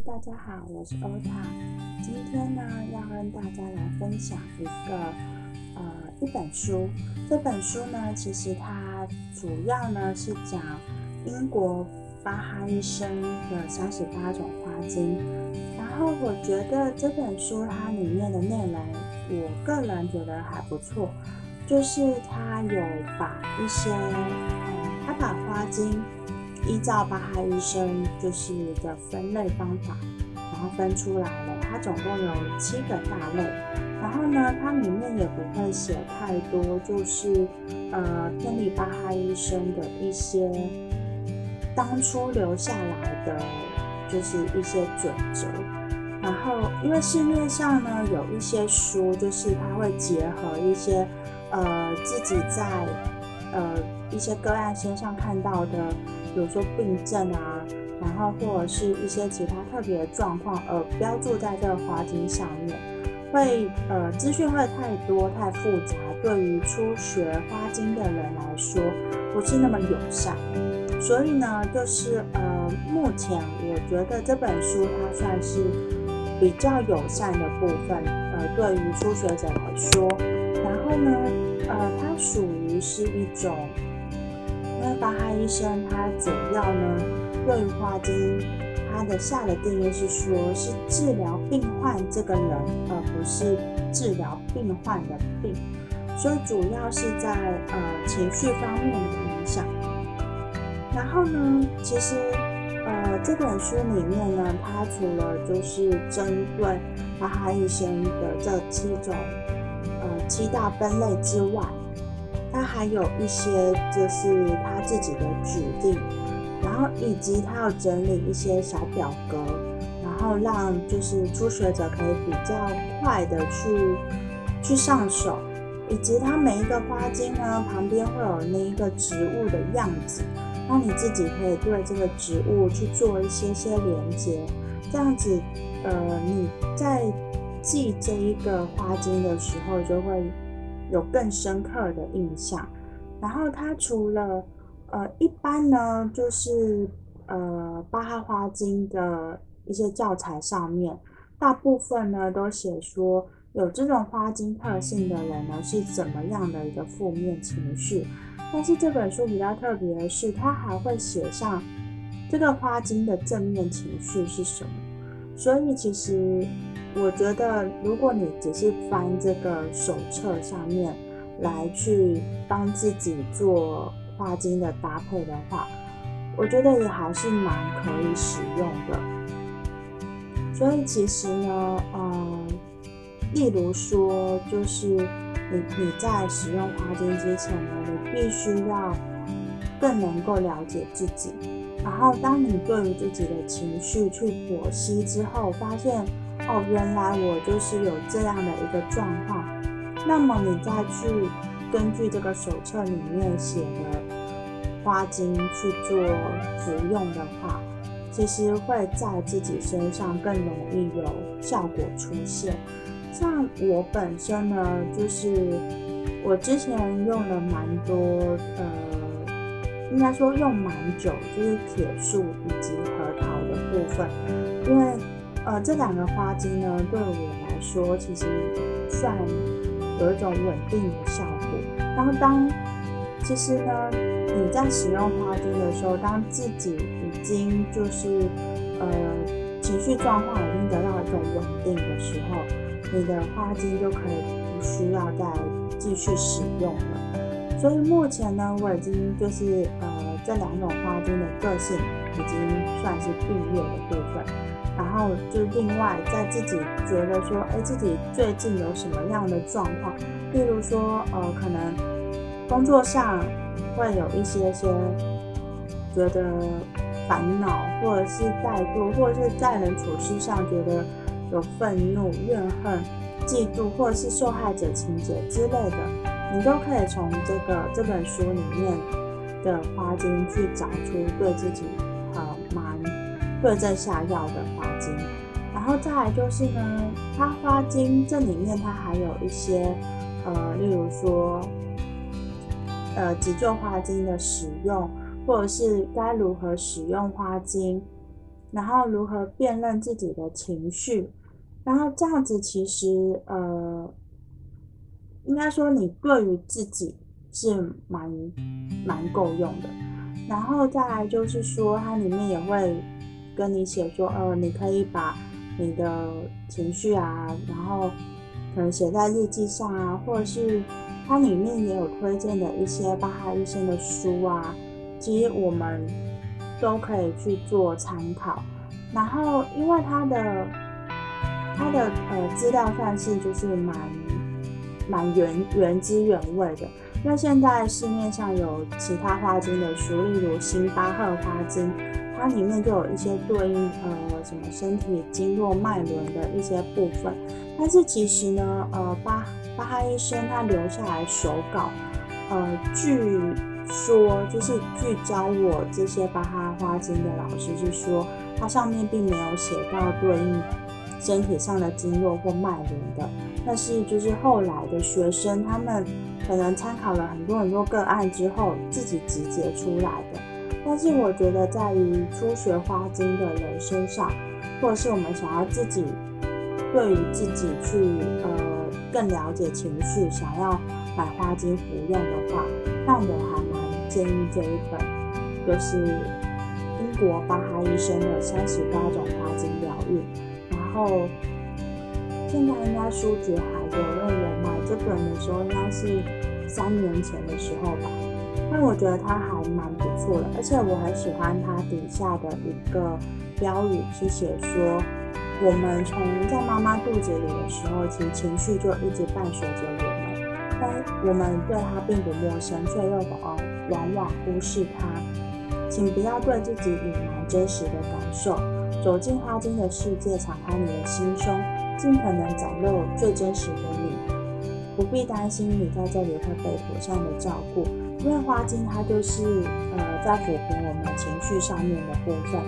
大家好，我是欧塔。今天呢，要跟大家来分享一个呃一本书。这本书呢，其实它主要呢是讲英国巴哈医生的三十八种花精。然后我觉得这本书它里面的内容，我个人觉得还不错，就是它有把一些，嗯，它把花精。依照巴哈医生就是的分类方法，然后分出来了，它总共有七个大类。然后呢，它里面也不会写太多，就是呃偏离巴哈医生的一些当初留下来的，就是一些准则。然后因为市面上呢有一些书，就是它会结合一些呃自己在呃一些个案身上看到的。比如说病症啊，然后或者是一些其他特别的状况，而标注在这个花精上面，会呃资讯会太多太复杂，对于初学花精的人来说不是那么友善。所以呢，就是呃目前我觉得这本书它算是比较友善的部分，呃对于初学者来说，然后呢，呃它属于是一种。因为巴哈医生他主要呢，对于花精，他的下的定义是说，是治疗病患这个人，而不是治疗病患的病，所以主要是在呃情绪方面的影响。然后呢，其实呃这本书里面呢，它除了就是针对巴哈医生的这七种呃七大分类之外，他还有一些就是他自己的指令，然后以及他要整理一些小表格，然后让就是初学者可以比较快的去去上手，以及他每一个花茎呢旁边会有那一个植物的样子，让你自己可以对这个植物去做一些些连接，这样子呃你在记这一个花茎的时候就会。有更深刻的印象。然后它除了呃一般呢，就是呃巴哈花精的一些教材上面，大部分呢都写说有这种花精特性的人呢是怎么样的一个负面情绪。但是这本书比较特别的是，它还会写上这个花精的正面情绪是什么。所以其实。我觉得，如果你只是翻这个手册上面来去帮自己做花精的搭配的话，我觉得也还是蛮可以使用的。所以其实呢，嗯，例如说，就是你你在使用花精之前呢，你必须要更能够了解自己。然后，当你对于自己的情绪去剖析之后，发现。哦，原来我就是有这样的一个状况。那么你再去根据这个手册里面写的花精去做服用的话，其实会在自己身上更容易有效果出现。像我本身呢，就是我之前用了蛮多，呃，应该说用蛮久，就是铁树以及核桃的部分，因为。呃，这两个花精呢，对我来说其实算有一种稳定的效果。然后当其实呢，你在使用花精的时候，当自己已经就是呃情绪状况已经得到一种稳定的时候，你的花精就可以不需要再继续使用了。所以目前呢，我已经就是呃这两种花精的个性已经算是毕业的部分。然后就另外在自己觉得说，哎，自己最近有什么样的状况？例如说，呃，可能工作上会有一些些觉得烦恼，或者是怠惰，或者是在人处事上觉得有愤怒、怨恨、嫉妒，或者是受害者情节之类的，你都可以从这个这本书里面的花精去找出对自己呃蛮。对症下药的花精，然后再来就是呢，它花精这里面它还有一些，呃，例如说，呃，急救花精的使用，或者是该如何使用花精，然后如何辨认自己的情绪，然后这样子其实呃，应该说你对于自己是蛮蛮够用的。然后再来就是说，它里面也会跟你写说，呃，你可以把你的情绪啊，然后可能写在日记上啊，或者是它里面也有推荐的一些巴哈医生的书啊，其实我们都可以去做参考。然后，因为它的它的呃资料算是就是蛮蛮原原汁原味的。那现在市面上有其他花精的书，例如新巴赫花精，它里面就有一些对应呃什么身体经络脉轮的一些部分。但是其实呢，呃巴巴哈医生他留下来手稿，呃据说就是据教我这些巴哈花精的老师是说。它上面并没有写到对应身体上的经络或脉轮的，但是就是后来的学生他们可能参考了很多很多个案之后自己集结出来的。但是我觉得在于初学花精的人身上，或者是我们想要自己对于自己去呃更了解情绪，想要买花精服用的话，那我还蛮建议这一本，就是英。国巴哈医生的三十八种花精疗愈，然后现在应该书局还有，因为我买这本的时候应该是三年前的时候吧。那我觉得它还蛮不错的，而且我很喜欢它底下的一个标语，是写说我们从在妈妈肚子里的时候，其实情绪就一直伴随着我们，但我们对它并不陌生，却又往往往忽视它。请不要对自己隐瞒真实的感受，走进花精的世界，敞开你的心胸，尽可能展露最真实的你。不必担心你在这里会被妥善的照顾，因为花精它就是呃在抚平我们情绪上面的部分。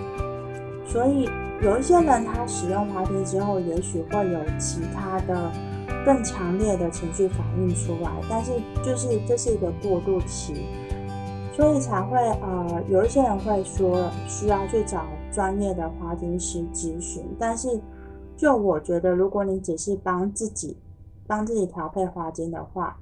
所以有一些人他使用花精之后，也许会有其他的更强烈的情绪反应出来，但是就是这是一个过渡期。所以才会呃，有一些人会说需要去找专业的花精师咨询。但是，就我觉得，如果你只是帮自己帮自己调配花精的话，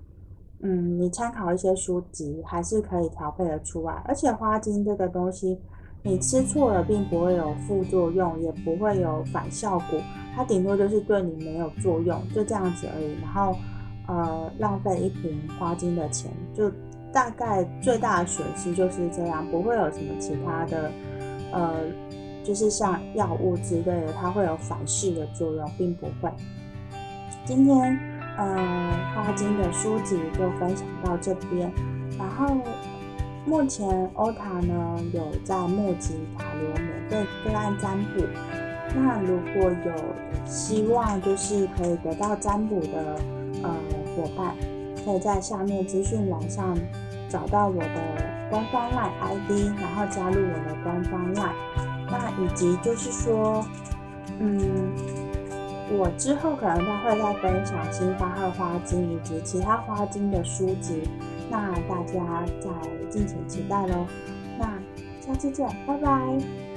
嗯，你参考一些书籍还是可以调配的出来。而且花精这个东西，你吃错了并不会有副作用，也不会有反效果，它顶多就是对你没有作用，就这样子而已。然后呃，浪费一瓶花精的钱就。大概最大的损失就是这样，不会有什么其他的，呃，就是像药物之类的，它会有反噬的作用，并不会。今天，呃，花精的书籍就分享到这边。然后，目前欧塔呢有在募集塔罗免费个案占卜，那如果有希望就是可以得到占卜的呃伙伴，可以在下面资讯栏上。找到我的官方 LINE ID，然后加入我的官方 LINE。那以及就是说，嗯，我之后可能再会再分享新发号花精以及其他花精的书籍，那大家再敬请期待喽。那下期见，拜拜。